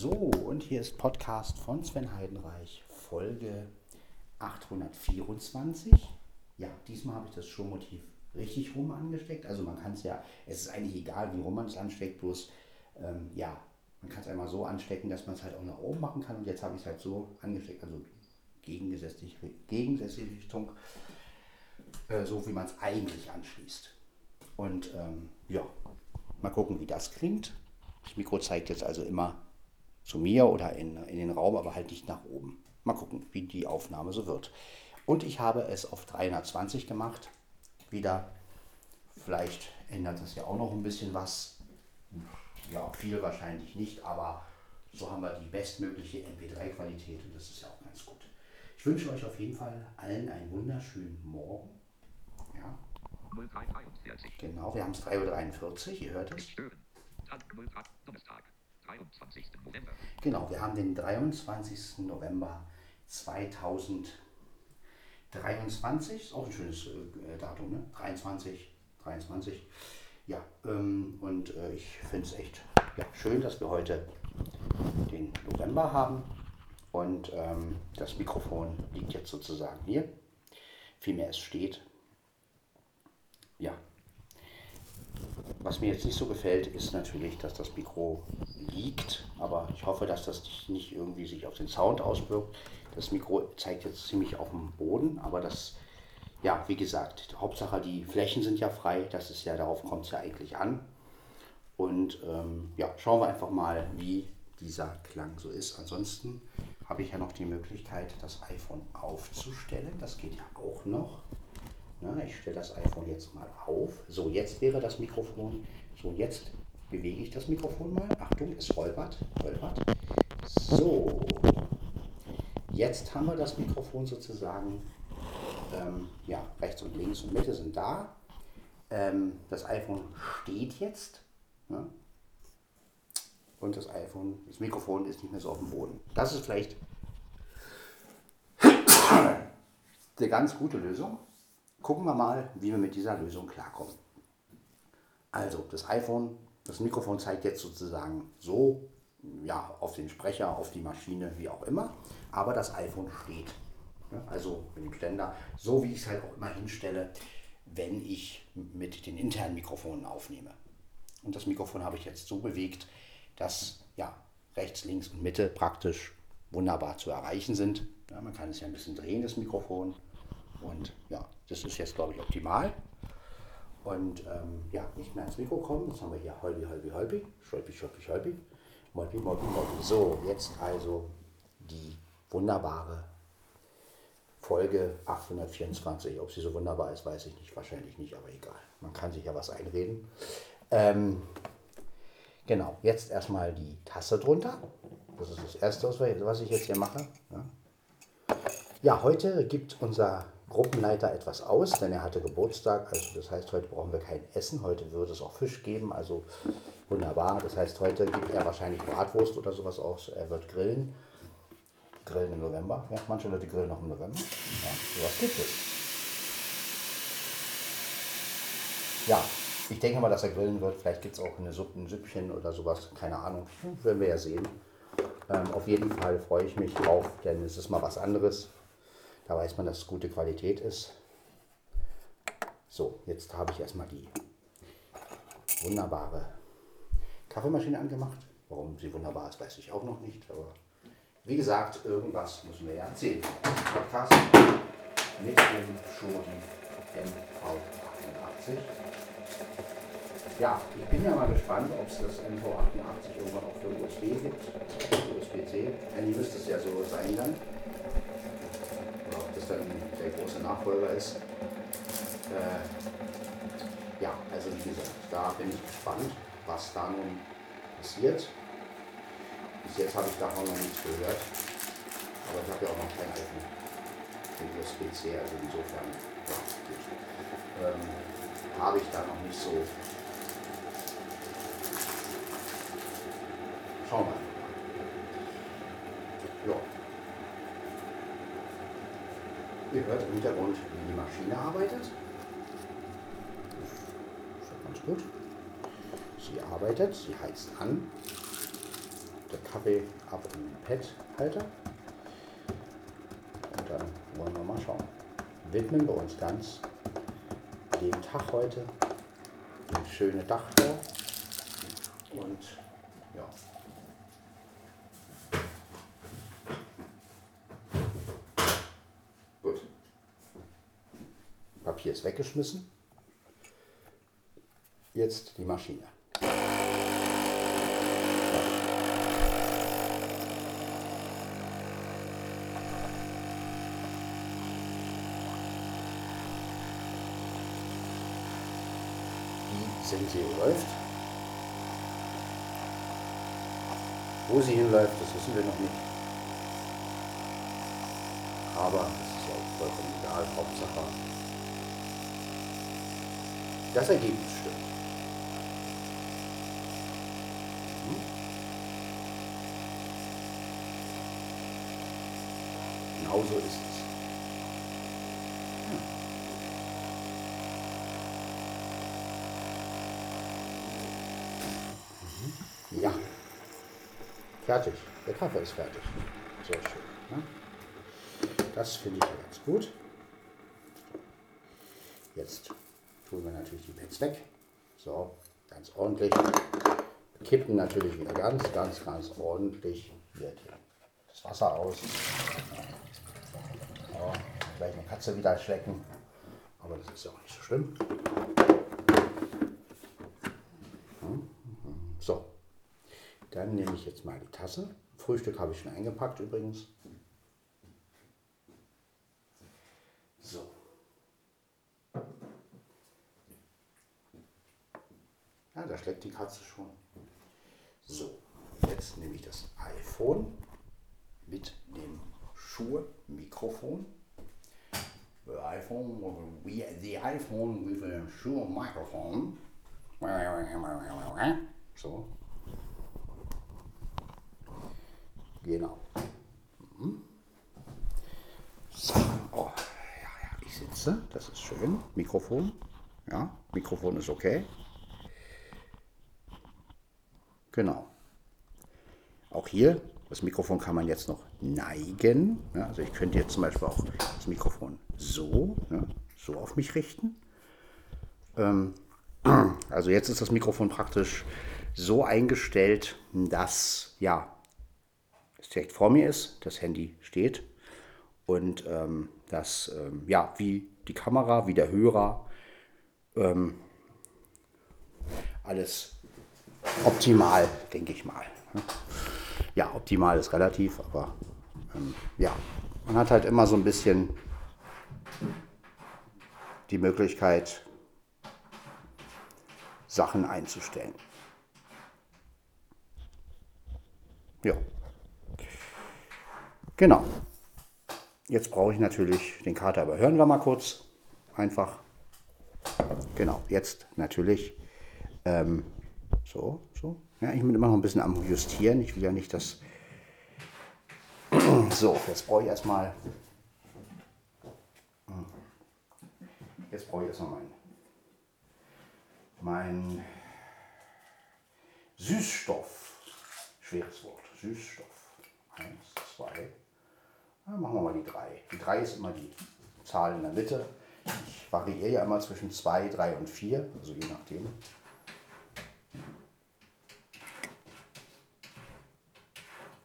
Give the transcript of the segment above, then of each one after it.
So, und hier ist Podcast von Sven Heidenreich, Folge 824. Ja, diesmal habe ich das Showmotiv richtig rum angesteckt. Also man kann es ja, es ist eigentlich egal, wie rum man es ansteckt, bloß ähm, ja, man kann es einmal so anstecken, dass man es halt auch nach oben machen kann. Und jetzt habe ich es halt so angesteckt, also gegensätzliche, gegensätzliche Richtung, äh, so wie man es eigentlich anschließt. Und ähm, ja, mal gucken, wie das klingt. Das Mikro zeigt jetzt also immer zu mir oder in, in den Raum, aber halt nicht nach oben. Mal gucken, wie die Aufnahme so wird. Und ich habe es auf 320 gemacht. Wieder, vielleicht ändert das ja auch noch ein bisschen was. Ja, viel wahrscheinlich nicht, aber so haben wir die bestmögliche MP3-Qualität und das ist ja auch ganz gut. Ich wünsche euch auf jeden Fall allen einen wunderschönen Morgen. Ja. Genau, wir haben es 3.43 Uhr, ihr hört es. Donnerstag. 23. November. Genau, wir haben den 23. November 2023. Ist auch ein schönes äh, Datum, ne? 23, 23. Ja, ähm, und äh, ich finde es echt ja, schön, dass wir heute den November haben. Und ähm, das Mikrofon liegt jetzt sozusagen hier. Vielmehr es steht. Ja, was mir jetzt nicht so gefällt, ist natürlich, dass das Mikro liegt, aber ich hoffe, dass das nicht irgendwie sich auf den Sound auswirkt. Das Mikro zeigt jetzt ziemlich auf dem Boden, aber das, ja, wie gesagt, Hauptsache die Flächen sind ja frei, das ist ja, darauf kommt es ja eigentlich an. Und ähm, ja, schauen wir einfach mal, wie dieser Klang so ist. Ansonsten habe ich ja noch die Möglichkeit, das iPhone aufzustellen. Das geht ja auch noch. Na, ich stelle das iPhone jetzt mal auf. So, jetzt wäre das Mikrofon. So, jetzt bewege ich das Mikrofon mal. Achtung, es holpert, holpert. So, jetzt haben wir das Mikrofon sozusagen. Ähm, ja, rechts und links und Mitte sind da. Ähm, das iPhone steht jetzt. Ne? Und das iPhone, das Mikrofon ist nicht mehr so auf dem Boden. Das ist vielleicht eine ganz gute Lösung. Gucken wir mal, wie wir mit dieser Lösung klarkommen. Also, das iPhone, das Mikrofon zeigt jetzt sozusagen so, ja, auf den Sprecher, auf die Maschine, wie auch immer, aber das iPhone steht. Also mit dem Ständer, so wie ich es halt auch immer hinstelle, wenn ich mit den internen Mikrofonen aufnehme. Und das Mikrofon habe ich jetzt so bewegt, dass ja, rechts, links und Mitte praktisch wunderbar zu erreichen sind. Ja, man kann es ja ein bisschen drehen, das Mikrofon. Und ja, das ist jetzt, glaube ich, optimal. Und ähm, ja, nicht mehr ins Mikro kommen. Jetzt haben wir hier Holbi, Holbi, Holbi, Scholpi, Scholpi, Scholpi, Molpi, Molpi, Molpi. So, jetzt also die wunderbare Folge 824. Ob sie so wunderbar ist, weiß ich nicht. Wahrscheinlich nicht, aber egal. Man kann sich ja was einreden. Ähm, genau, jetzt erstmal die Tasse drunter. Das ist das Erste, was ich jetzt hier mache. Ja, ja heute gibt unser Gruppenleiter etwas aus, denn er hatte Geburtstag. Also das heißt, heute brauchen wir kein Essen. Heute würde es auch Fisch geben. Also wunderbar. Das heißt, heute gibt er wahrscheinlich Bratwurst oder sowas aus. Er wird grillen. Grillen im November. Ja, manche Leute grillen noch im November. Ja, sowas gibt es. Ja, ich denke mal, dass er grillen wird. Vielleicht gibt es auch eine Suppe, ein Süppchen oder sowas. Keine Ahnung. Werden wir ja sehen. Ähm, auf jeden Fall freue ich mich drauf, denn es ist mal was anderes. Da weiß man, dass es gute Qualität ist. So, jetzt habe ich erstmal die wunderbare Kaffeemaschine angemacht. Warum sie wunderbar ist, weiß ich auch noch nicht. Aber wie gesagt, irgendwas müssen wir ja erzählen. Podcast mit dem Shodi MV88. Ja, ich bin ja mal gespannt, ob es das MV88 irgendwann auch für USB gibt. USB-C. Eigentlich müsste es ja so sein dann dann der große Nachfolger ist. Äh, ja, also wie gesagt, da bin ich gespannt, was da nun passiert. Bis jetzt habe ich davon noch nichts gehört, aber ich habe ja auch noch kein iPhone mit USB-C, also insofern ja, ähm, habe ich da noch nicht so. Schauen wir mal. Ja. Ihr hört im Hintergrund, wie die Maschine arbeitet. Das ist ganz gut. Sie arbeitet, sie heizt an. der Kaffee ab in den Pad-Halter. Und dann wollen wir mal schauen. Widmen wir uns ganz dem Tag heute, dem schönen Dach da. Und ja. Gut. Papier ist weggeschmissen. Jetzt die Maschine. Die Senseo läuft. Wo sie hinläuft, das wissen wir noch nicht. Aber das ist ja auch vollkommen egal. Hauptsache, das Ergebnis stimmt. Hm? Genau so ist es. Ja. Fertig. Der Kaffee ist fertig. Sehr schön. Ne? Das finde ich ganz gut. Jetzt tun wir weg. So, ganz ordentlich. Kippen natürlich wieder ganz, ganz, ganz ordentlich hier das Wasser aus. So, gleich eine Katze wieder schlecken. Aber das ist ja auch nicht so schlimm. So, dann nehme ich jetzt mal die Tasse. Frühstück habe ich schon eingepackt übrigens. So. Ja, da schlägt die Katze schon. So, jetzt nehme ich das iPhone mit dem Schuhe-Mikrofon. The iPhone, the iPhone with a Shure microphone. So. Genau. Mhm. So. Oh, ja, ja, ich sitze. Das ist schön. Mikrofon. Ja, Mikrofon ist okay. Genau. Auch hier, das Mikrofon kann man jetzt noch neigen. Ja, also ich könnte jetzt zum Beispiel auch das Mikrofon so, ja, so auf mich richten. Ähm, also jetzt ist das Mikrofon praktisch so eingestellt, dass ja, es direkt vor mir ist, das Handy steht und ähm, dass ähm, ja, wie die Kamera, wie der Hörer, ähm, alles optimal, denke ich mal. Ja, optimal ist relativ, aber ähm, ja, man hat halt immer so ein bisschen die Möglichkeit, Sachen einzustellen. Ja. Genau. Jetzt brauche ich natürlich den Kater, aber hören wir mal kurz. Einfach. Genau, jetzt natürlich. Ähm, so, so. Ja, ich bin immer noch ein bisschen am Justieren. Ich will ja nicht, dass. So, jetzt brauche ich erstmal. Jetzt brauche ich erstmal mein, mein Süßstoff. Schweres Wort. Süßstoff. Eins, zwei. Ja, machen wir mal die drei. Die drei ist immer die Zahl in der Mitte. Ich variiere ja immer zwischen zwei, drei und vier, also je nachdem.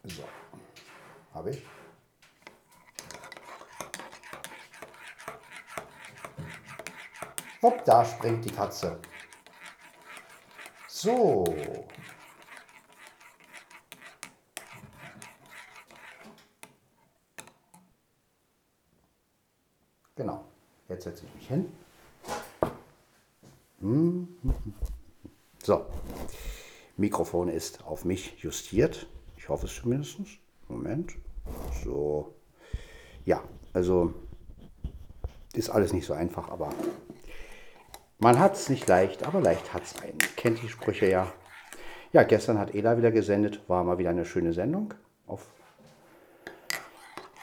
So, habe ich. Hopp, da springt die Katze. So. Genau. Jetzt setze ich mich hin. So. Mikrofon ist auf mich justiert. Ich hoffe es zumindest. Moment. So. Ja, also ist alles nicht so einfach, aber man hat es nicht leicht, aber leicht hat es einen. Kennt die Sprüche ja. Ja, gestern hat Ela wieder gesendet, war mal wieder eine schöne Sendung auf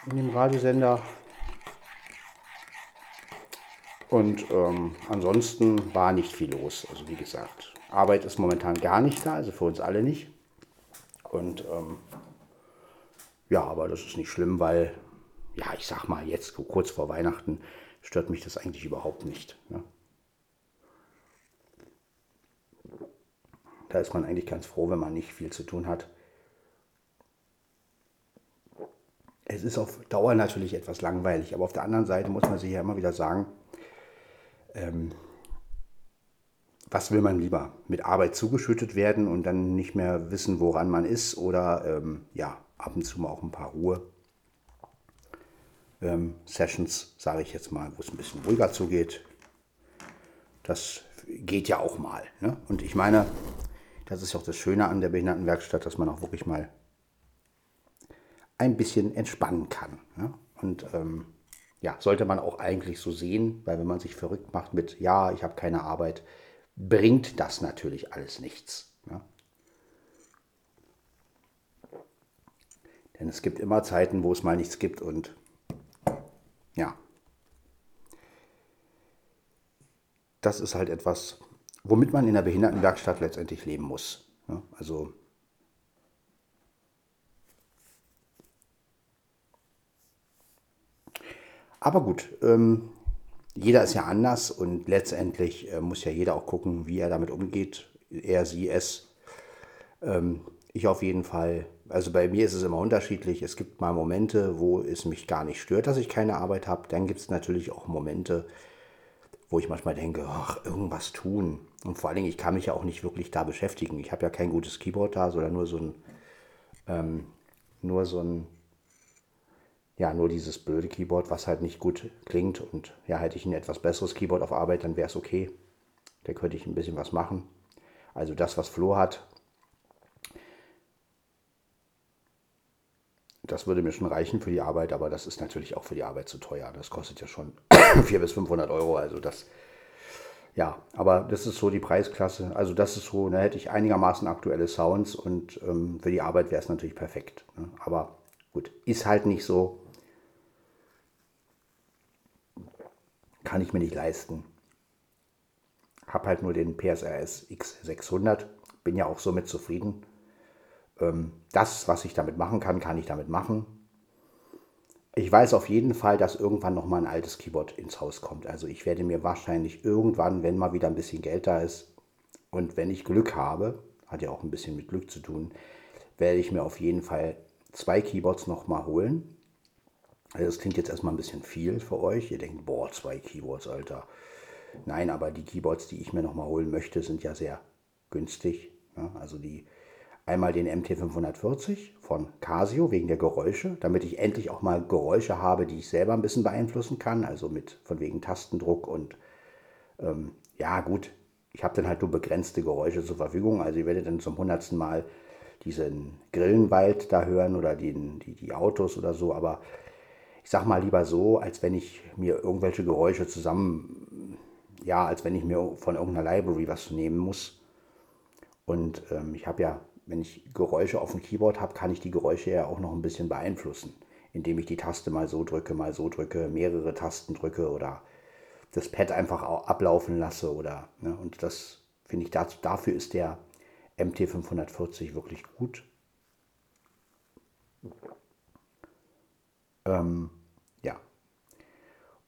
in dem Radiosender. Und ähm, ansonsten war nicht viel los. Also wie gesagt, Arbeit ist momentan gar nicht da, also für uns alle nicht. Und ähm, ja, aber das ist nicht schlimm, weil, ja, ich sag mal, jetzt kurz vor Weihnachten stört mich das eigentlich überhaupt nicht. Ne? Da ist man eigentlich ganz froh, wenn man nicht viel zu tun hat. Es ist auf Dauer natürlich etwas langweilig, aber auf der anderen Seite muss man sich ja immer wieder sagen, ähm, was will man lieber? Mit Arbeit zugeschüttet werden und dann nicht mehr wissen, woran man ist oder ähm, ja, ab und zu mal auch ein paar Ruhe. Ähm, Sessions, sage ich jetzt mal, wo es ein bisschen ruhiger zugeht. Das geht ja auch mal. Ne? Und ich meine, das ist auch das Schöne an der Behindertenwerkstatt, dass man auch wirklich mal ein bisschen entspannen kann. Ne? Und ähm, ja, sollte man auch eigentlich so sehen, weil wenn man sich verrückt macht mit, ja, ich habe keine Arbeit, bringt das natürlich alles nichts. Ne? Denn es gibt immer Zeiten, wo es mal nichts gibt und ja, das ist halt etwas, womit man in der Behindertenwerkstatt letztendlich leben muss. Ne? Also aber gut, ähm, jeder ist ja anders und letztendlich äh, muss ja jeder auch gucken, wie er damit umgeht. Er, sie, es. Ähm, ich auf jeden Fall. Also bei mir ist es immer unterschiedlich. Es gibt mal Momente, wo es mich gar nicht stört, dass ich keine Arbeit habe. Dann gibt es natürlich auch Momente, wo ich manchmal denke, ach, irgendwas tun. Und vor allen Dingen, ich kann mich ja auch nicht wirklich da beschäftigen. Ich habe ja kein gutes Keyboard da, sondern nur so ein, ähm, nur so ein ja, nur dieses blöde Keyboard, was halt nicht gut klingt. Und ja, hätte ich ein etwas besseres Keyboard auf Arbeit, dann wäre es okay. Da könnte ich ein bisschen was machen. Also das, was Flo hat, das würde mir schon reichen für die Arbeit, aber das ist natürlich auch für die Arbeit zu teuer. Das kostet ja schon 400 bis 500 Euro. Also das, ja, aber das ist so die Preisklasse. Also das ist so, da hätte ich einigermaßen aktuelle Sounds und ähm, für die Arbeit wäre es natürlich perfekt. Ne? Aber gut, ist halt nicht so. Kann ich mir nicht leisten. Habe halt nur den PSRS X600, bin ja auch somit zufrieden. Ähm, das, was ich damit machen kann, kann ich damit machen. Ich weiß auf jeden Fall, dass irgendwann noch mal ein altes Keyboard ins Haus kommt. Also ich werde mir wahrscheinlich irgendwann, wenn mal wieder ein bisschen Geld da ist und wenn ich Glück habe, hat ja auch ein bisschen mit Glück zu tun, werde ich mir auf jeden Fall zwei Keyboards noch mal holen. Also das klingt jetzt erstmal ein bisschen viel für euch. Ihr denkt, boah, zwei Keyboards, Alter. Nein, aber die Keyboards, die ich mir nochmal holen möchte, sind ja sehr günstig. Ja, also die einmal den MT540 von Casio wegen der Geräusche, damit ich endlich auch mal Geräusche habe, die ich selber ein bisschen beeinflussen kann. Also mit von wegen Tastendruck und ähm, ja gut, ich habe dann halt nur begrenzte Geräusche zur Verfügung. Also ihr werdet dann zum hundertsten Mal diesen Grillenwald da hören oder den, die, die Autos oder so, aber ich sag mal lieber so, als wenn ich mir irgendwelche Geräusche zusammen, ja, als wenn ich mir von irgendeiner Library was nehmen muss. Und ähm, ich habe ja, wenn ich Geräusche auf dem Keyboard habe, kann ich die Geräusche ja auch noch ein bisschen beeinflussen, indem ich die Taste mal so drücke, mal so drücke, mehrere Tasten drücke oder das Pad einfach ablaufen lasse oder, ne, und das finde ich, dafür ist der MT540 wirklich gut. Ähm, ja.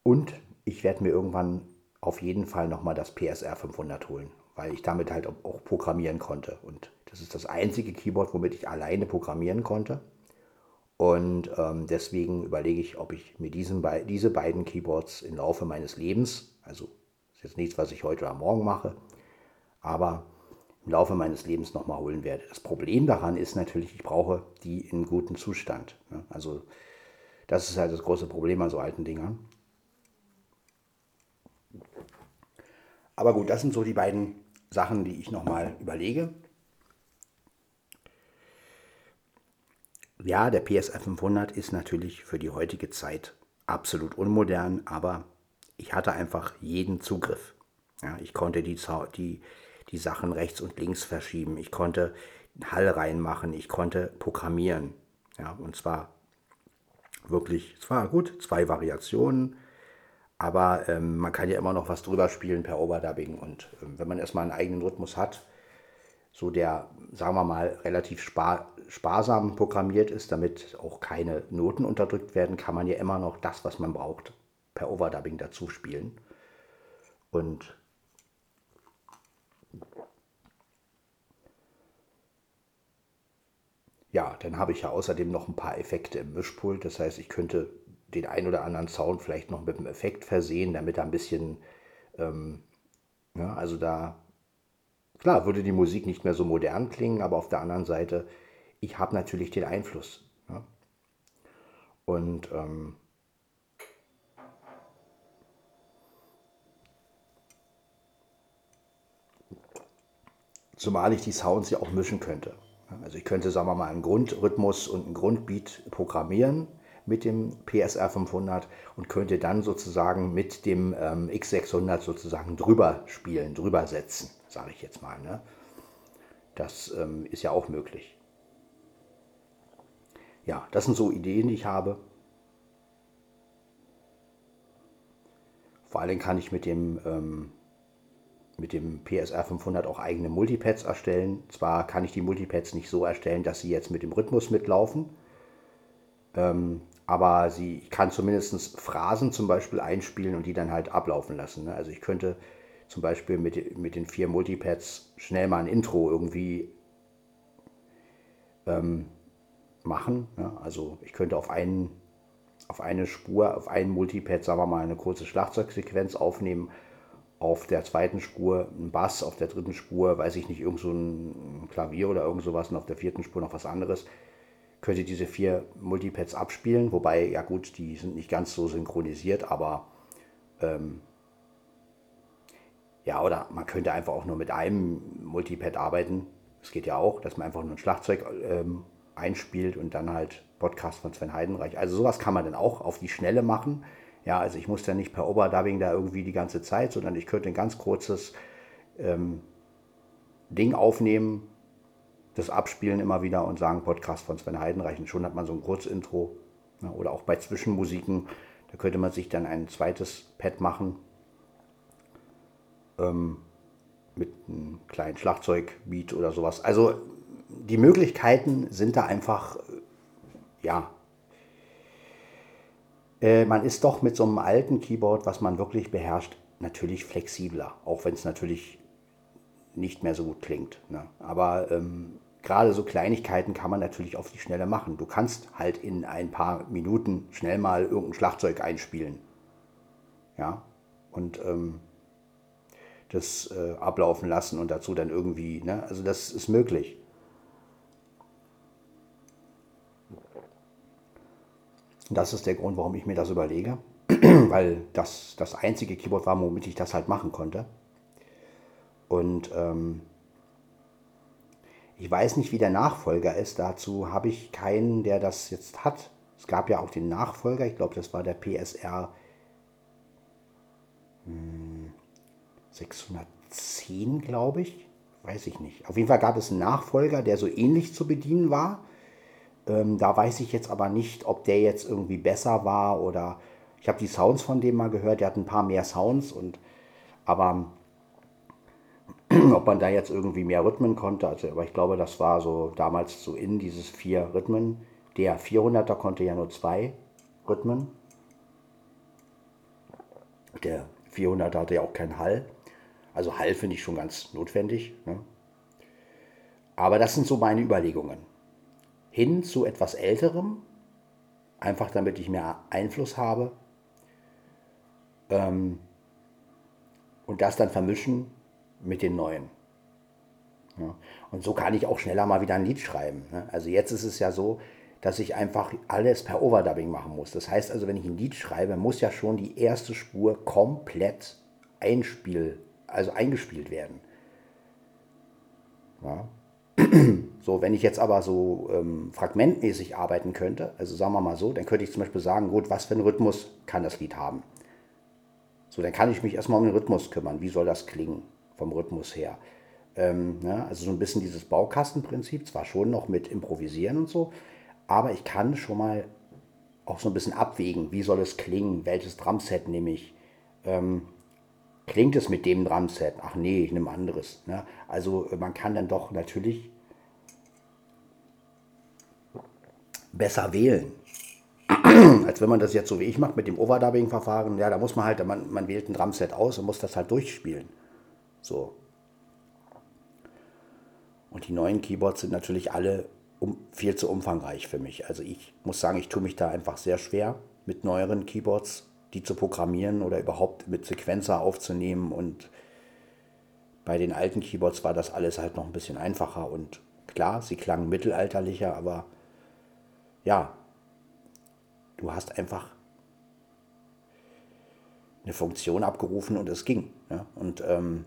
Und ich werde mir irgendwann auf jeden Fall nochmal das PSR 500 holen, weil ich damit halt auch programmieren konnte. Und das ist das einzige Keyboard, womit ich alleine programmieren konnte. Und ähm, deswegen überlege ich, ob ich mir diesen, diese beiden Keyboards im Laufe meines Lebens, also ist jetzt nichts, was ich heute oder morgen mache, aber im Laufe meines Lebens nochmal holen werde. Das Problem daran ist natürlich, ich brauche die in gutem Zustand. Ne? Also das ist halt das große Problem an so alten Dingern. Aber gut, das sind so die beiden Sachen, die ich nochmal überlege. Ja, der PSR 500 ist natürlich für die heutige Zeit absolut unmodern, aber ich hatte einfach jeden Zugriff. Ja, ich konnte die, die, die Sachen rechts und links verschieben. Ich konnte Hall reinmachen. Ich konnte programmieren. Ja, und zwar wirklich, es war gut, zwei Variationen, aber ähm, man kann ja immer noch was drüber spielen per Overdubbing und ähm, wenn man erstmal einen eigenen Rhythmus hat, so der, sagen wir mal, relativ sparsam programmiert ist, damit auch keine Noten unterdrückt werden, kann man ja immer noch das, was man braucht, per Overdubbing dazu spielen. Und ja, dann habe ich ja außerdem noch ein paar Effekte im Mischpult. Das heißt, ich könnte den ein oder anderen Sound vielleicht noch mit einem Effekt versehen, damit er ein bisschen, ähm, ja, also da, klar, würde die Musik nicht mehr so modern klingen, aber auf der anderen Seite, ich habe natürlich den Einfluss. Ja? Und ähm, zumal ich die Sounds ja auch mischen könnte. Also ich könnte, sagen wir mal, einen Grundrhythmus und einen Grundbeat programmieren mit dem PSR 500 und könnte dann sozusagen mit dem ähm, X600 sozusagen drüber spielen, drüber setzen, sage ich jetzt mal. Ne? Das ähm, ist ja auch möglich. Ja, das sind so Ideen, die ich habe. Vor allem kann ich mit dem ähm, mit dem PSR 500 auch eigene Multipads erstellen. Zwar kann ich die Multipads nicht so erstellen, dass sie jetzt mit dem Rhythmus mitlaufen, ähm, aber sie, kann zumindest Phrasen zum Beispiel einspielen und die dann halt ablaufen lassen. Ne? Also ich könnte zum Beispiel mit, mit den vier Multipads schnell mal ein Intro irgendwie ähm, machen. Ne? Also ich könnte auf einen auf eine Spur, auf einen Multipad, sagen wir mal, eine kurze Schlagzeugsequenz aufnehmen auf der zweiten Spur ein Bass, auf der dritten Spur, weiß ich nicht, irgend so ein Klavier oder irgend sowas und auf der vierten Spur noch was anderes. Könnte diese vier Multipads abspielen, wobei, ja gut, die sind nicht ganz so synchronisiert, aber ähm, ja, oder man könnte einfach auch nur mit einem Multipad arbeiten. Es geht ja auch, dass man einfach nur ein Schlagzeug ähm, einspielt und dann halt Podcast von Sven Heidenreich. Also sowas kann man dann auch auf die Schnelle machen. Ja, also ich muss ja nicht per Overdubbing da irgendwie die ganze Zeit, sondern ich könnte ein ganz kurzes ähm, Ding aufnehmen, das abspielen immer wieder und sagen Podcast von Sven Heidenreich. Und schon hat man so ein Kurzintro. Ja, oder auch bei Zwischenmusiken, da könnte man sich dann ein zweites Pad machen ähm, mit einem kleinen Schlagzeugbeat oder sowas. Also die Möglichkeiten sind da einfach, ja, äh, man ist doch mit so einem alten Keyboard, was man wirklich beherrscht, natürlich flexibler, auch wenn es natürlich nicht mehr so gut klingt. Ne? Aber ähm, gerade so Kleinigkeiten kann man natürlich auf die Schnelle machen. Du kannst halt in ein paar Minuten schnell mal irgendein Schlagzeug einspielen. Ja, und ähm, das äh, ablaufen lassen und dazu dann irgendwie, ne? also das ist möglich. Das ist der Grund, warum ich mir das überlege, weil das das einzige Keyboard war, womit ich das halt machen konnte. Und ähm, ich weiß nicht, wie der Nachfolger ist. Dazu habe ich keinen, der das jetzt hat. Es gab ja auch den Nachfolger, ich glaube, das war der PSR hm, 610, glaube ich. Weiß ich nicht. Auf jeden Fall gab es einen Nachfolger, der so ähnlich zu bedienen war ähm, da weiß ich jetzt aber nicht, ob der jetzt irgendwie besser war oder ich habe die Sounds von dem mal gehört, der hat ein paar mehr Sounds und aber ob man da jetzt irgendwie mehr Rhythmen konnte, also aber ich glaube, das war so damals so in dieses vier Rhythmen. Der 400er konnte ja nur zwei Rhythmen. Der 400er hatte ja auch keinen Hall. Also Hall finde ich schon ganz notwendig. Ne? Aber das sind so meine Überlegungen hin zu etwas Älterem, einfach damit ich mehr Einfluss habe. Ähm, und das dann vermischen mit den neuen. Ja. Und so kann ich auch schneller mal wieder ein Lied schreiben. Ne? Also jetzt ist es ja so, dass ich einfach alles per Overdubbing machen muss. Das heißt also, wenn ich ein Lied schreibe, muss ja schon die erste Spur komplett einspiel, also eingespielt werden. Ja. So, wenn ich jetzt aber so ähm, fragmentmäßig arbeiten könnte, also sagen wir mal so, dann könnte ich zum Beispiel sagen, gut, was für einen Rhythmus kann das Lied haben? So, dann kann ich mich erstmal um den Rhythmus kümmern. Wie soll das klingen vom Rhythmus her? Ähm, ja, also so ein bisschen dieses Baukastenprinzip, zwar schon noch mit Improvisieren und so, aber ich kann schon mal auch so ein bisschen abwägen, wie soll es klingen, welches Drumset nehme ich. Ähm, klingt es mit dem Drumset? Ach nee, ich nehme anderes. Ne? Also man kann dann doch natürlich besser wählen. Als wenn man das jetzt so wie ich macht mit dem Overdubbing-Verfahren. Ja, da muss man halt, man, man wählt ein Drumset aus und muss das halt durchspielen. So. Und die neuen Keyboards sind natürlich alle um, viel zu umfangreich für mich. Also ich muss sagen, ich tue mich da einfach sehr schwer mit neueren Keyboards, die zu programmieren oder überhaupt mit Sequenzer aufzunehmen. Und bei den alten Keyboards war das alles halt noch ein bisschen einfacher. Und klar, sie klangen mittelalterlicher, aber ja, du hast einfach eine Funktion abgerufen und es ging. Ja? Und ähm,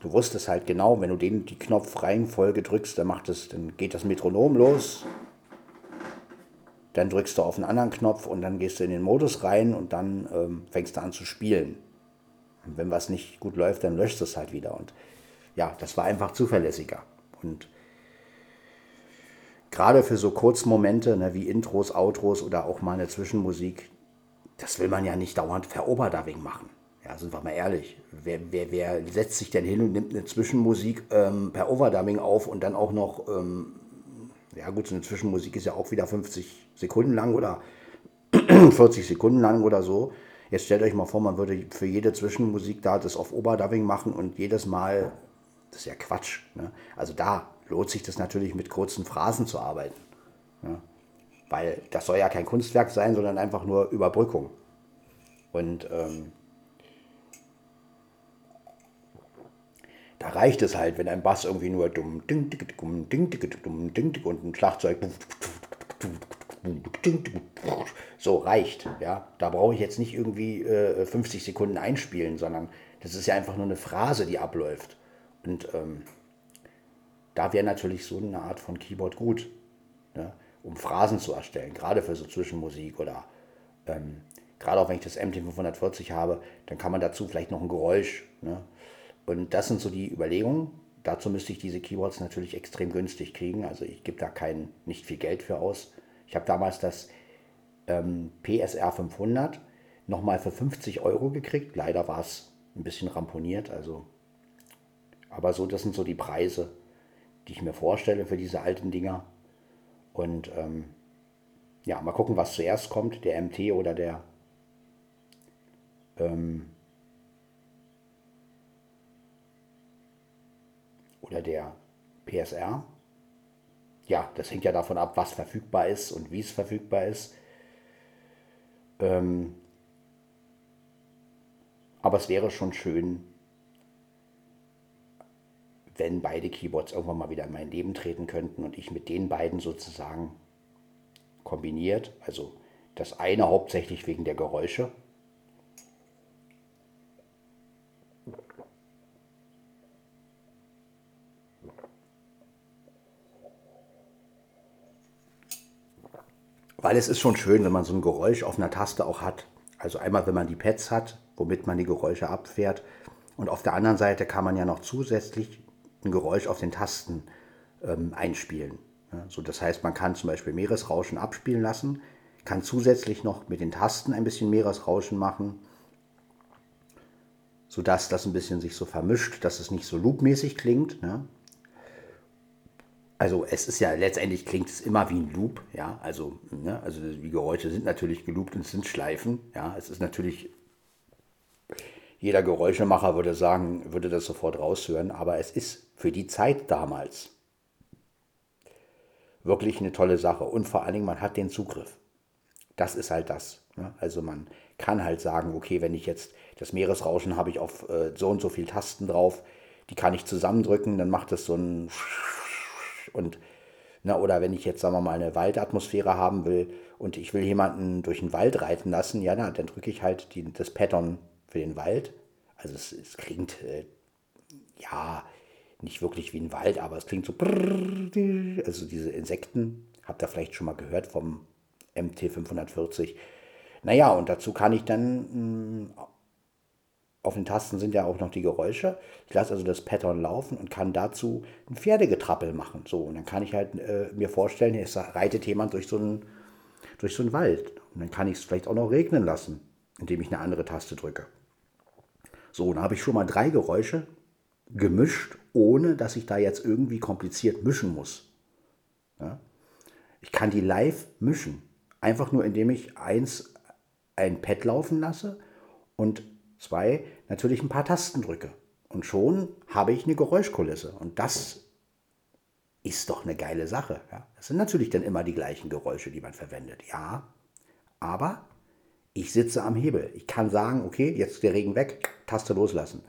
du wusstest halt genau, wenn du den die Knopfreihenfolge drückst, dann macht es, dann geht das Metronom los. Dann drückst du auf einen anderen Knopf und dann gehst du in den Modus rein und dann ähm, fängst du an zu spielen. Und wenn was nicht gut läuft, dann löscht es halt wieder. Und ja, das war einfach zuverlässiger. Und gerade für so Kurzmomente ne, wie Intros, Outros oder auch mal eine Zwischenmusik, das will man ja nicht dauernd veroberdubbing machen. Ja, sind wir mal ehrlich. Wer, wer, wer setzt sich denn hin und nimmt eine Zwischenmusik ähm, per Overdubbing auf und dann auch noch, ähm, ja gut, so eine Zwischenmusik ist ja auch wieder 50 Sekunden lang oder 40 Sekunden lang oder so. Jetzt stellt euch mal vor, man würde für jede Zwischenmusik da das auf Overdubbing machen und jedes Mal, das ist ja Quatsch. Ne? Also da lohnt sich das natürlich mit kurzen Phrasen zu arbeiten. Ja? Weil das soll ja kein Kunstwerk sein, sondern einfach nur Überbrückung. Und ähm, da reicht es halt, wenn ein Bass irgendwie nur dumm, ding, ding, ding, ding, ding, ding, ding, und ein Schlagzeug so reicht. Ja? Da brauche ich jetzt nicht irgendwie äh, 50 Sekunden einspielen, sondern das ist ja einfach nur eine Phrase, die abläuft. Und ähm, da wäre natürlich so eine Art von Keyboard gut, ne? um Phrasen zu erstellen, gerade für so Zwischenmusik oder ähm, gerade auch wenn ich das MT540 habe, dann kann man dazu vielleicht noch ein Geräusch. Ne? Und das sind so die Überlegungen. Dazu müsste ich diese Keyboards natürlich extrem günstig kriegen. Also ich gebe da kein, nicht viel Geld für aus. Ich habe damals das ähm, PSR 500 nochmal für 50 Euro gekriegt. Leider war es ein bisschen ramponiert. Also, aber so, das sind so die Preise die ich mir vorstelle für diese alten Dinger. Und ähm, ja, mal gucken, was zuerst kommt, der MT oder der ähm, oder der PSR. Ja, das hängt ja davon ab, was verfügbar ist und wie es verfügbar ist. Ähm, aber es wäre schon schön, wenn beide Keyboards irgendwann mal wieder in mein Leben treten könnten und ich mit den beiden sozusagen kombiniert, also das eine hauptsächlich wegen der Geräusche. Weil es ist schon schön, wenn man so ein Geräusch auf einer Taste auch hat. Also einmal, wenn man die Pads hat, womit man die Geräusche abfährt. Und auf der anderen Seite kann man ja noch zusätzlich ein Geräusch auf den Tasten ähm, einspielen. Ja, so, das heißt, man kann zum Beispiel Meeresrauschen abspielen lassen, kann zusätzlich noch mit den Tasten ein bisschen Meeresrauschen machen, sodass das ein bisschen sich so vermischt, dass es nicht so loopmäßig klingt. Ne? Also es ist ja letztendlich klingt es immer wie ein Loop, ja. Also, ne? also die Geräusche sind natürlich geloopt und sind Schleifen. Ja, es ist natürlich jeder Geräuschemacher würde sagen, würde das sofort raushören, aber es ist für die Zeit damals wirklich eine tolle Sache und vor allen Dingen, man hat den Zugriff. Das ist halt das. Ne? Also man kann halt sagen, okay, wenn ich jetzt das Meeresrauschen habe ich auf äh, so und so viele Tasten drauf, die kann ich zusammendrücken, dann macht es so ein und na, oder wenn ich jetzt, sagen wir mal, eine Waldatmosphäre haben will und ich will jemanden durch den Wald reiten lassen, ja, na, dann drücke ich halt die, das Pattern für den Wald. Also es, es klingt, äh, ja, nicht wirklich wie ein Wald, aber es klingt so, also diese Insekten, habt ihr vielleicht schon mal gehört vom MT540. Naja, und dazu kann ich dann, mh, hm, auf den Tasten sind ja auch noch die Geräusche. Ich lasse also das Pattern laufen und kann dazu ein Pferdegetrappel machen. So, und dann kann ich halt äh, mir vorstellen, es reitet jemand durch so einen, durch so einen Wald. Und dann kann ich es vielleicht auch noch regnen lassen, indem ich eine andere Taste drücke. So, dann habe ich schon mal drei Geräusche gemischt, ohne dass ich da jetzt irgendwie kompliziert mischen muss. Ja? Ich kann die live mischen. Einfach nur, indem ich eins ein Pad laufen lasse und zwei natürlich ein paar Tasten drücke. Und schon habe ich eine Geräuschkulisse. Und das ist doch eine geile Sache. Ja? Das sind natürlich dann immer die gleichen Geräusche, die man verwendet. Ja, aber ich sitze am Hebel. Ich kann sagen, okay, jetzt der Regen weg, Taste loslassen.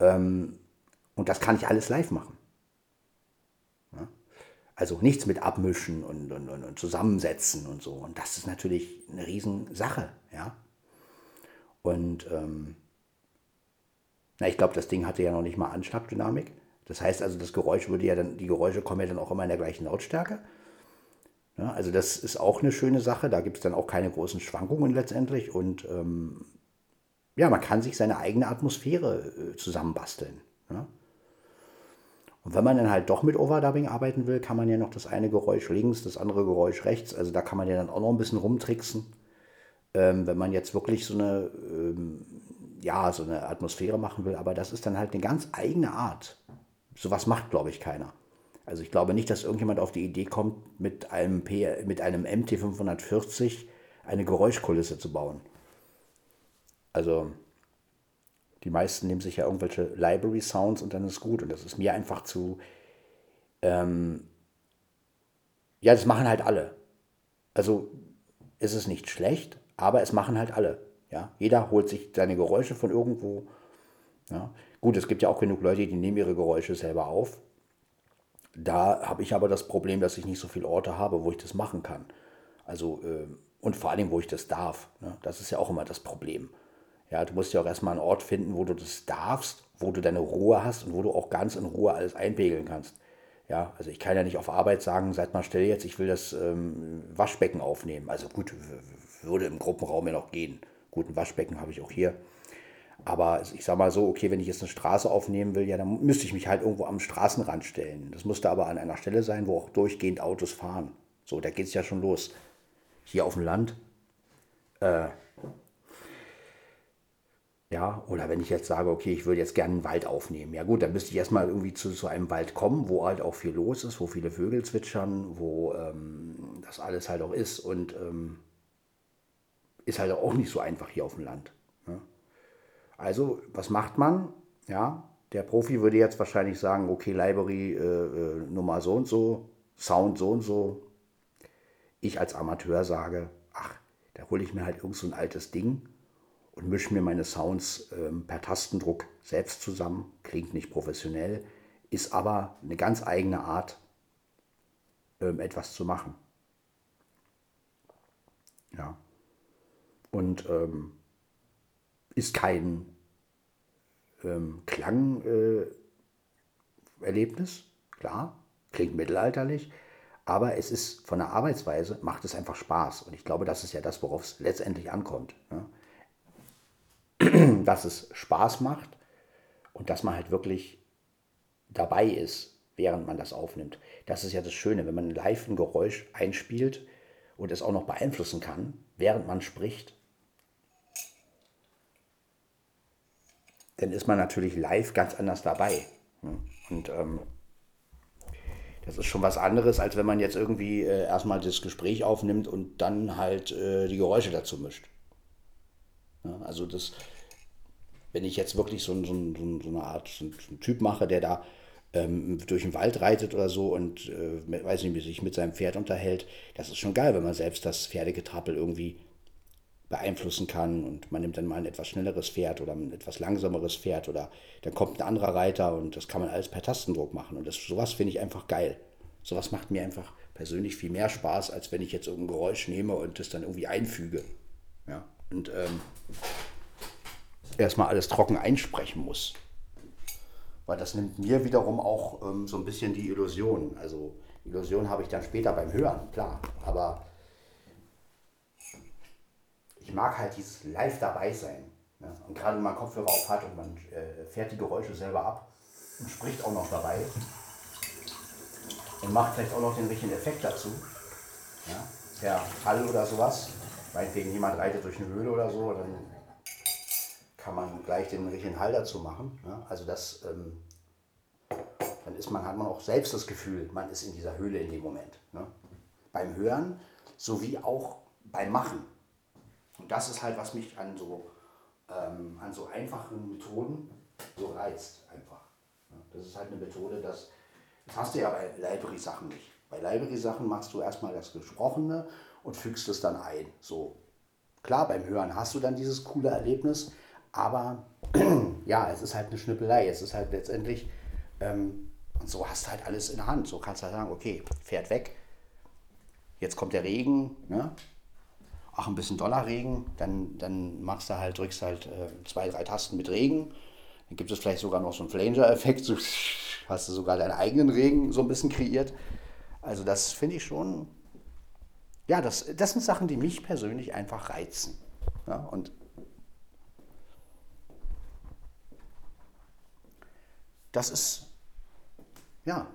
Ähm, und das kann ich alles live machen. Ja? Also nichts mit abmischen und, und, und, und, zusammensetzen und so. Und das ist natürlich eine Riesensache. Ja? Und ähm, na, ich glaube, das Ding hatte ja noch nicht mal Anschlagdynamik. Das heißt also, das Geräusch würde ja dann, die Geräusche kommen ja dann auch immer in der gleichen Lautstärke. Ja, also das ist auch eine schöne Sache. Da gibt es dann auch keine großen Schwankungen letztendlich. Und ähm, ja, man kann sich seine eigene Atmosphäre äh, zusammenbasteln. Ja? Und wenn man dann halt doch mit Overdubbing arbeiten will, kann man ja noch das eine Geräusch links, das andere Geräusch rechts. Also da kann man ja dann auch noch ein bisschen rumtricksen. Ähm, wenn man jetzt wirklich so eine, ähm, ja, so eine Atmosphäre machen will. Aber das ist dann halt eine ganz eigene Art. Sowas macht, glaube ich, keiner. Also ich glaube nicht, dass irgendjemand auf die Idee kommt, mit einem, P mit einem MT540 eine Geräuschkulisse zu bauen. Also die meisten nehmen sich ja irgendwelche Library Sounds und dann ist gut. Und das ist mir einfach zu... Ähm, ja, das machen halt alle. Also ist es nicht schlecht, aber es machen halt alle. Ja? Jeder holt sich seine Geräusche von irgendwo. Ja? Gut, es gibt ja auch genug Leute, die nehmen ihre Geräusche selber auf. Da habe ich aber das Problem, dass ich nicht so viele Orte habe, wo ich das machen kann. Also, äh, und vor allem, wo ich das darf. Ne? Das ist ja auch immer das Problem. Ja, du musst ja auch erstmal einen Ort finden, wo du das darfst, wo du deine Ruhe hast und wo du auch ganz in Ruhe alles einpegeln kannst. Ja, also ich kann ja nicht auf Arbeit sagen, seid mal still jetzt, ich will das ähm, Waschbecken aufnehmen. Also gut, würde im Gruppenraum ja noch gehen. Gut, ein Waschbecken habe ich auch hier. Aber ich sage mal so, okay, wenn ich jetzt eine Straße aufnehmen will, ja, dann müsste ich mich halt irgendwo am Straßenrand stellen. Das musste aber an einer Stelle sein, wo auch durchgehend Autos fahren. So, da geht es ja schon los. Hier auf dem Land. Äh, ja, oder wenn ich jetzt sage, okay, ich würde jetzt gerne einen Wald aufnehmen. Ja gut, dann müsste ich erstmal irgendwie zu so einem Wald kommen, wo halt auch viel los ist, wo viele Vögel zwitschern, wo ähm, das alles halt auch ist. Und ähm, ist halt auch nicht so einfach hier auf dem Land. Ne? Also, was macht man? Ja, der Profi würde jetzt wahrscheinlich sagen, okay, Library äh, äh, Nummer so und so, Sound so und so. Ich als Amateur sage, ach, da hole ich mir halt irgend so ein altes Ding und mische mir meine Sounds ähm, per Tastendruck selbst zusammen. Klingt nicht professionell, ist aber eine ganz eigene Art, ähm, etwas zu machen. Ja. Und ähm, ist kein ähm, Klangerlebnis, äh, klar, klingt mittelalterlich, aber es ist von der Arbeitsweise, macht es einfach Spaß. Und ich glaube, das ist ja das, worauf es letztendlich ankommt. Ne? Dass es Spaß macht und dass man halt wirklich dabei ist, während man das aufnimmt. Das ist ja das Schöne, wenn man live ein Geräusch einspielt und es auch noch beeinflussen kann, während man spricht, dann ist man natürlich live ganz anders dabei. Und ähm, das ist schon was anderes, als wenn man jetzt irgendwie äh, erstmal das Gespräch aufnimmt und dann halt äh, die Geräusche dazu mischt. Ja, also das, wenn ich jetzt wirklich so, so, so, so eine Art, so einen Typ mache, der da ähm, durch den Wald reitet oder so und äh, weiß nicht, wie sich mit seinem Pferd unterhält, das ist schon geil, wenn man selbst das Pferdegetrappel irgendwie beeinflussen kann und man nimmt dann mal ein etwas schnelleres Pferd oder ein etwas langsameres Pferd oder dann kommt ein anderer Reiter und das kann man alles per Tastendruck machen und das, sowas finde ich einfach geil. Sowas macht mir einfach persönlich viel mehr Spaß, als wenn ich jetzt irgendein Geräusch nehme und das dann irgendwie einfüge. Ja, und ähm, erstmal alles trocken einsprechen muss. Weil das nimmt mir wiederum auch ähm, so ein bisschen die Illusion. Also Illusion habe ich dann später beim Hören, klar. Aber ich mag halt dieses Live dabei sein. Ne? Und gerade wenn man Kopfhörer auf hat und man äh, fährt die Geräusche selber ab und spricht auch noch dabei und macht vielleicht auch noch den richtigen Effekt dazu. Ja? Per Hall oder sowas. Meinetwegen jemand reitet durch eine Höhle oder so, dann kann man gleich den richtigen Hall dazu machen. Ja? Also das, ähm, dann ist man, hat man auch selbst das Gefühl, man ist in dieser Höhle in dem Moment. Ne? beim Hören sowie auch beim Machen. Und das ist halt, was mich an so, ähm, an so einfachen Methoden so reizt einfach. Das ist halt eine Methode, das, das hast du ja bei Library-Sachen nicht. Bei Library-Sachen machst du erstmal das Gesprochene und fügst es dann ein. So, klar, beim Hören hast du dann dieses coole Erlebnis, aber ja, es ist halt eine Schnippelei. Es ist halt letztendlich, ähm, und so hast du halt alles in der Hand. So kannst du halt sagen, okay, fährt weg, jetzt kommt der Regen, ne? ach, ein bisschen Dollarregen, dann, dann machst du halt, drückst halt äh, zwei, drei Tasten mit Regen. Dann gibt es vielleicht sogar noch so einen Flanger-Effekt, so hast du sogar deinen eigenen Regen so ein bisschen kreiert. Also das finde ich schon, ja, das, das sind Sachen, die mich persönlich einfach reizen. Ja, und das ist, ja,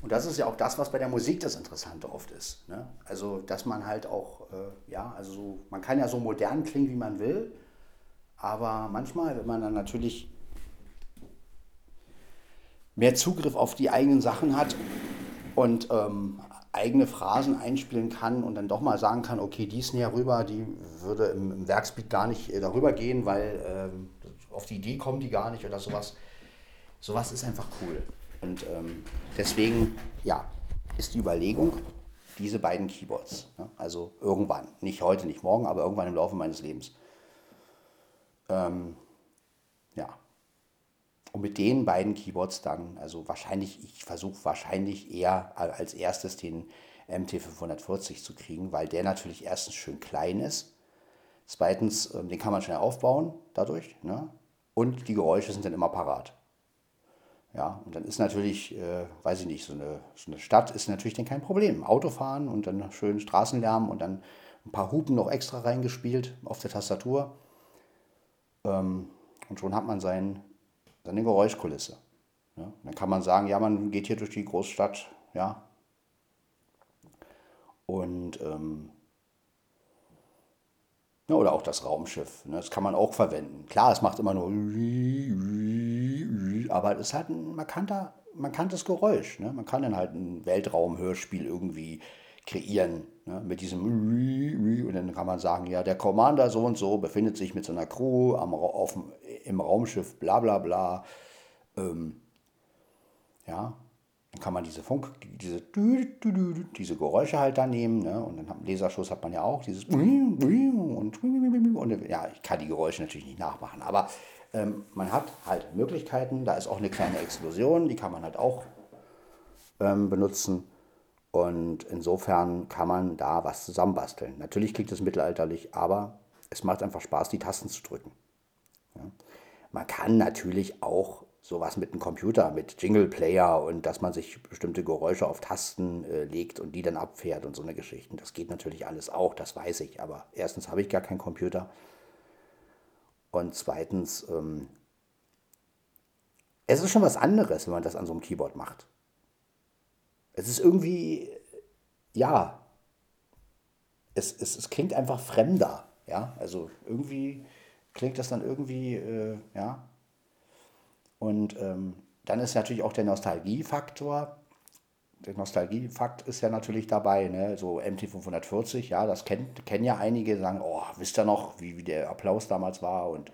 und das ist ja auch das, was bei der Musik das Interessante oft ist. Ne? Also, dass man halt auch, äh, ja, also man kann ja so modern klingen, wie man will, aber manchmal, wenn man dann natürlich mehr Zugriff auf die eigenen Sachen hat und ähm, eigene Phrasen einspielen kann und dann doch mal sagen kann, okay, die ist näher rüber, die würde im, im Werksbeat gar nicht äh, darüber gehen, weil ähm, auf die Idee kommen die gar nicht oder sowas. Sowas ist einfach cool. Und ähm, deswegen, ja, ist die Überlegung, diese beiden Keyboards. Ne? Also irgendwann, nicht heute, nicht morgen, aber irgendwann im Laufe meines Lebens. Ähm, ja. Und mit den beiden Keyboards dann, also wahrscheinlich, ich versuche wahrscheinlich eher als erstes den MT540 zu kriegen, weil der natürlich erstens schön klein ist. Zweitens, ähm, den kann man schnell aufbauen dadurch. Ne? Und die Geräusche sind dann immer parat. Ja, und dann ist natürlich, äh, weiß ich nicht, so eine, so eine Stadt ist natürlich dann kein Problem. Autofahren und dann schön Straßenlärm und dann ein paar Hupen noch extra reingespielt auf der Tastatur. Ähm, und schon hat man seine Geräuschkulisse. Ja, dann kann man sagen, ja, man geht hier durch die Großstadt, ja. Und ähm, ja, oder auch das Raumschiff. Ne? Das kann man auch verwenden. Klar, es macht immer nur, aber es ist halt ein markanter, markantes Geräusch. Ne? Man kann dann halt ein Weltraumhörspiel irgendwie kreieren ne? mit diesem und dann kann man sagen, ja, der Commander so und so befindet sich mit seiner Crew am, auf, im Raumschiff, bla bla bla. Ähm, ja, dann kann man diese Funk, diese, diese Geräusche halt da nehmen. Ne? Und dann am Laserschuss hat man ja auch dieses und, und ja, ich kann die Geräusche natürlich nicht nachmachen, aber ähm, man hat halt Möglichkeiten. Da ist auch eine kleine Explosion, die kann man halt auch ähm, benutzen. Und insofern kann man da was zusammenbasteln. Natürlich klingt es mittelalterlich, aber es macht einfach Spaß, die Tasten zu drücken. Ja? Man kann natürlich auch sowas mit einem Computer, mit Jingle Player und dass man sich bestimmte Geräusche auf Tasten äh, legt und die dann abfährt und so eine Geschichten. Das geht natürlich alles auch, das weiß ich. Aber erstens habe ich gar keinen Computer. Und zweitens, ähm, es ist schon was anderes, wenn man das an so einem Keyboard macht. Es ist irgendwie, ja, es, es, es klingt einfach fremder. Ja, also irgendwie klingt das dann irgendwie, äh, ja, und ähm, dann ist natürlich auch der Nostalgiefaktor. Der Nostalgiefakt ist ja natürlich dabei, ne? so MT540, ja, das kennt, kennen ja einige, sagen, oh, wisst ihr noch, wie, wie der Applaus damals war und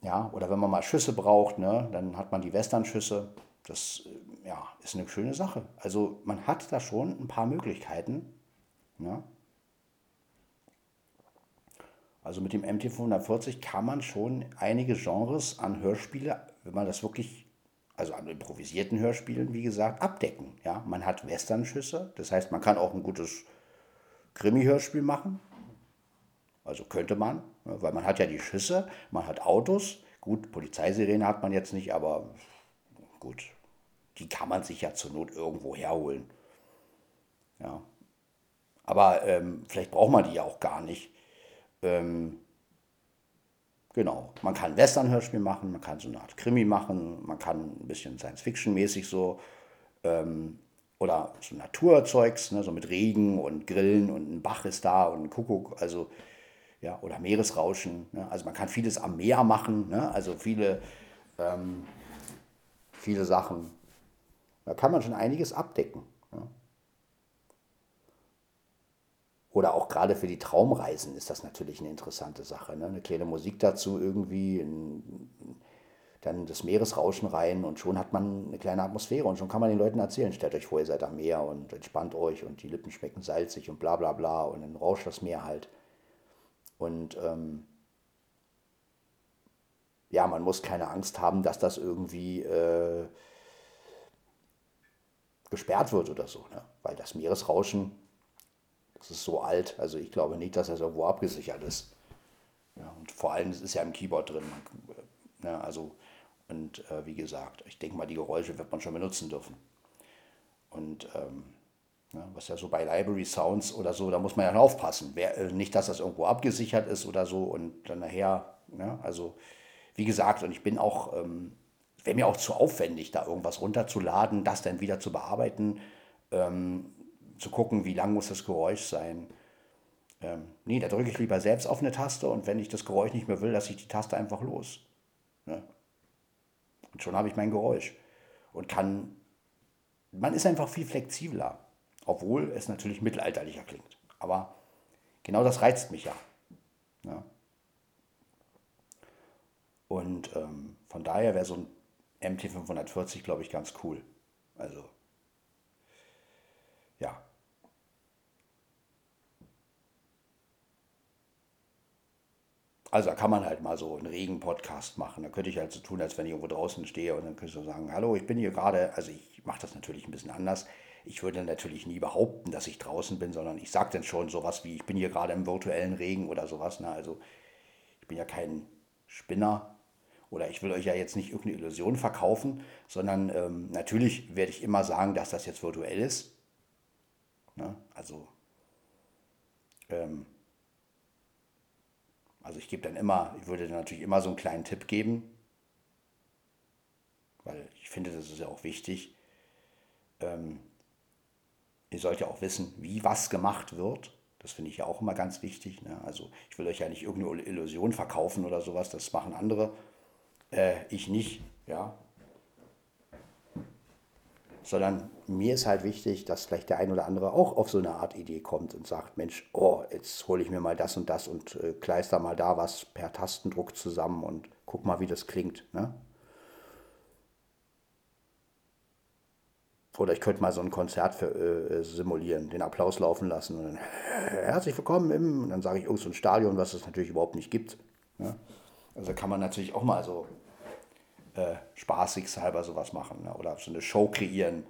ja, oder wenn man mal Schüsse braucht, ne, dann hat man die Western-Schüsse. Das ja, ist eine schöne Sache. Also man hat da schon ein paar Möglichkeiten. Ne? Also mit dem MT540 kann man schon einige Genres an Hörspiele, wenn man das wirklich, also an improvisierten Hörspielen, wie gesagt, abdecken. Ja, man hat Westernschüsse, das heißt, man kann auch ein gutes Krimi-Hörspiel machen. Also könnte man, ne, weil man hat ja die Schüsse, man hat Autos. Gut, Polizeisirene hat man jetzt nicht, aber gut, die kann man sich ja zur Not irgendwo herholen. Ja. Aber ähm, vielleicht braucht man die ja auch gar nicht. Ähm, genau, man kann Western-Hörspiel machen, man kann so eine Art Krimi machen, man kann ein bisschen Science-Fiction-mäßig so ähm, oder so Naturzeugs, ne, so mit Regen und Grillen und ein Bach ist da und ein Kuckuck, also ja, oder Meeresrauschen. Ne? Also man kann vieles am Meer machen, ne? also viele, ähm, viele Sachen. Da kann man schon einiges abdecken. Ja. Oder auch gerade für die Traumreisen ist das natürlich eine interessante Sache. Ne? Eine kleine Musik dazu irgendwie, ein, dann das Meeresrauschen rein und schon hat man eine kleine Atmosphäre und schon kann man den Leuten erzählen, stellt euch vor, ihr seid am Meer und entspannt euch und die Lippen schmecken salzig und bla bla bla und dann rauscht das Meer halt. Und ähm, ja, man muss keine Angst haben, dass das irgendwie äh, gesperrt wird oder so, ne? weil das Meeresrauschen das ist so alt, also ich glaube nicht, dass das irgendwo abgesichert ist. Ja, und vor allem, es ist ja im Keyboard drin. Ja, ne, also, und äh, wie gesagt, ich denke mal, die Geräusche wird man schon benutzen dürfen. Und ähm, ja, ne, was ja so bei Library Sounds oder so, da muss man ja aufpassen. Wer, äh, nicht, dass das irgendwo abgesichert ist oder so und dann nachher, ja, ne, also wie gesagt, und ich bin auch, ähm, wäre mir auch zu aufwendig, da irgendwas runterzuladen, das dann wieder zu bearbeiten. Ähm, zu gucken, wie lang muss das Geräusch sein. Ähm, nee, da drücke ich lieber selbst auf eine Taste und wenn ich das Geräusch nicht mehr will, lasse ich die Taste einfach los. Ne? Und schon habe ich mein Geräusch. Und kann, man ist einfach viel flexibler, obwohl es natürlich mittelalterlicher klingt. Aber genau das reizt mich ja. ja. Und ähm, von daher wäre so ein MT540, glaube ich, ganz cool. Also Also da kann man halt mal so einen Regen-Podcast machen. Da könnte ich halt so tun, als wenn ich irgendwo draußen stehe und dann könnte ich so sagen, hallo, ich bin hier gerade, also ich mache das natürlich ein bisschen anders. Ich würde natürlich nie behaupten, dass ich draußen bin, sondern ich sage dann schon sowas wie, ich bin hier gerade im virtuellen Regen oder sowas. Ne? Also ich bin ja kein Spinner oder ich will euch ja jetzt nicht irgendeine Illusion verkaufen, sondern ähm, natürlich werde ich immer sagen, dass das jetzt virtuell ist. Ne? Also, ähm, also ich gebe dann immer, ich würde dann natürlich immer so einen kleinen Tipp geben, weil ich finde, das ist ja auch wichtig. Ähm, ihr sollt ja auch wissen, wie was gemacht wird. Das finde ich ja auch immer ganz wichtig. Ne? Also ich will euch ja nicht irgendeine Illusion verkaufen oder sowas, das machen andere. Äh, ich nicht, ja sondern mir ist halt wichtig, dass vielleicht der ein oder andere auch auf so eine Art Idee kommt und sagt, Mensch, oh, jetzt hole ich mir mal das und das und äh, kleister mal da was per Tastendruck zusammen und guck mal, wie das klingt. Ne? Oder ich könnte mal so ein Konzert für, äh, simulieren, den Applaus laufen lassen und dann, herzlich willkommen im, und dann sage ich irgend so ein Stadion, was es natürlich überhaupt nicht gibt. Ne? Also kann man natürlich auch mal so äh, spaßigshalber sowas machen ne? oder so eine Show kreieren.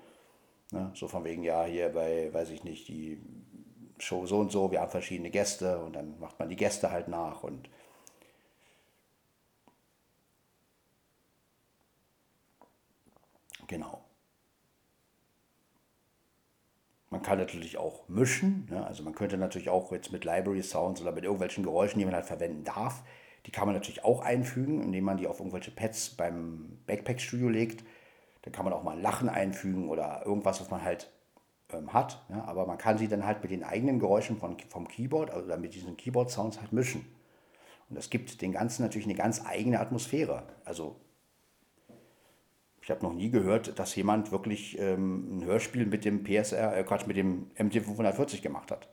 Ne? So von wegen, ja, hier bei, weiß ich nicht, die Show so und so, wir haben verschiedene Gäste und dann macht man die Gäste halt nach und genau. Man kann natürlich auch mischen, ne? also man könnte natürlich auch jetzt mit Library Sounds oder mit irgendwelchen Geräuschen, die man halt verwenden darf, die kann man natürlich auch einfügen, indem man die auf irgendwelche Pads beim Backpack-Studio legt. Da kann man auch mal ein Lachen einfügen oder irgendwas, was man halt ähm, hat. Ja? Aber man kann sie dann halt mit den eigenen Geräuschen von, vom Keyboard also oder mit diesen Keyboard-Sounds halt mischen. Und das gibt den Ganzen natürlich eine ganz eigene Atmosphäre. Also ich habe noch nie gehört, dass jemand wirklich ähm, ein Hörspiel mit dem PSR, äh, Quatsch, mit dem MT540 gemacht hat.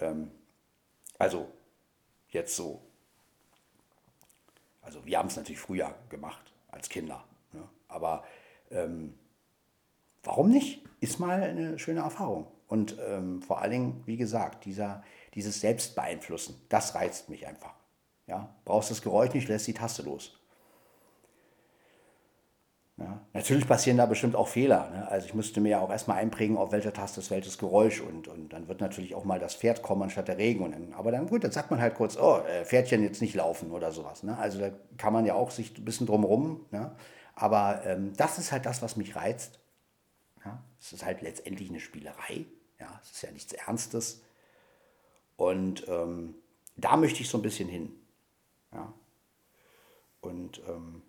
Ähm, also jetzt so also wir haben es natürlich früher gemacht, als Kinder. Aber ähm, warum nicht? Ist mal eine schöne Erfahrung. Und ähm, vor allen Dingen, wie gesagt, dieser, dieses Selbstbeeinflussen, das reizt mich einfach. Ja? Brauchst das Geräusch nicht, lässt die Taste los. Ja, natürlich passieren da bestimmt auch Fehler. Ne? Also ich müsste mir ja auch erstmal einprägen, auf welcher Taste ist welches Geräusch und, und dann wird natürlich auch mal das Pferd kommen anstatt der Regen. Und dann, aber dann gut, dann sagt man halt kurz, oh, äh, Pferdchen jetzt nicht laufen oder sowas. Ne? Also da kann man ja auch sich ein bisschen drumrum. Ne? Aber ähm, das ist halt das, was mich reizt. Ja? Es ist halt letztendlich eine Spielerei. Ja? Es ist ja nichts Ernstes. Und ähm, da möchte ich so ein bisschen hin. Ja? Und ähm,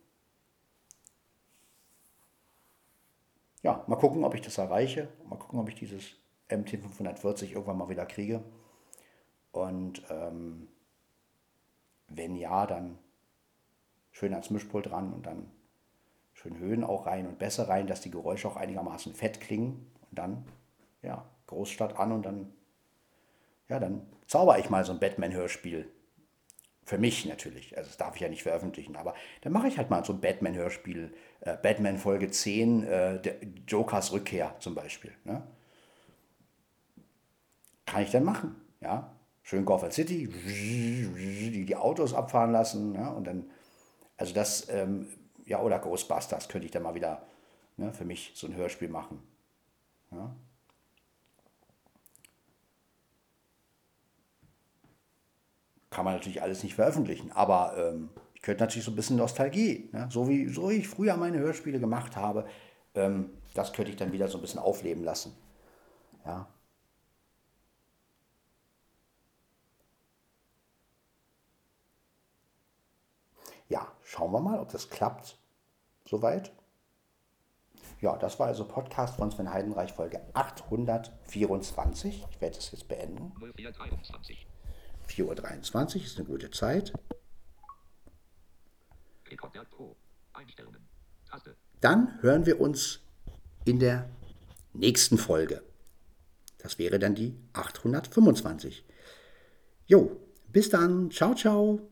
ja, mal gucken, ob ich das erreiche. Mal gucken, ob ich dieses MT540 irgendwann mal wieder kriege. Und ähm, wenn ja, dann schön ans Mischpult ran und dann schön Höhen auch rein und Bässe rein, dass die Geräusche auch einigermaßen fett klingen. Und dann, ja, Großstadt an und dann, ja, dann zauber ich mal so ein Batman-Hörspiel. Für mich natürlich, also das darf ich ja nicht veröffentlichen, aber dann mache ich halt mal so ein Batman-Hörspiel, äh, Batman Folge 10, äh, der Jokers Rückkehr zum Beispiel. Ne? Kann ich dann machen, ja. Schön Gotham City, die, die Autos abfahren lassen ja, und dann, also das, ähm, ja, oder Ghostbusters könnte ich dann mal wieder ne, für mich so ein Hörspiel machen. Ja. Kann man natürlich alles nicht veröffentlichen, aber ähm, ich könnte natürlich so ein bisschen Nostalgie, ne? so, wie, so wie ich früher meine Hörspiele gemacht habe, ähm, das könnte ich dann wieder so ein bisschen aufleben lassen. Ja. Ja, schauen wir mal, ob das klappt. Soweit. Ja, das war also Podcast von Sven Heidenreich, Folge 824. Ich werde es jetzt beenden. 0423. 4.23 Uhr ist eine gute Zeit. Dann hören wir uns in der nächsten Folge. Das wäre dann die 825. Jo, bis dann. Ciao, ciao.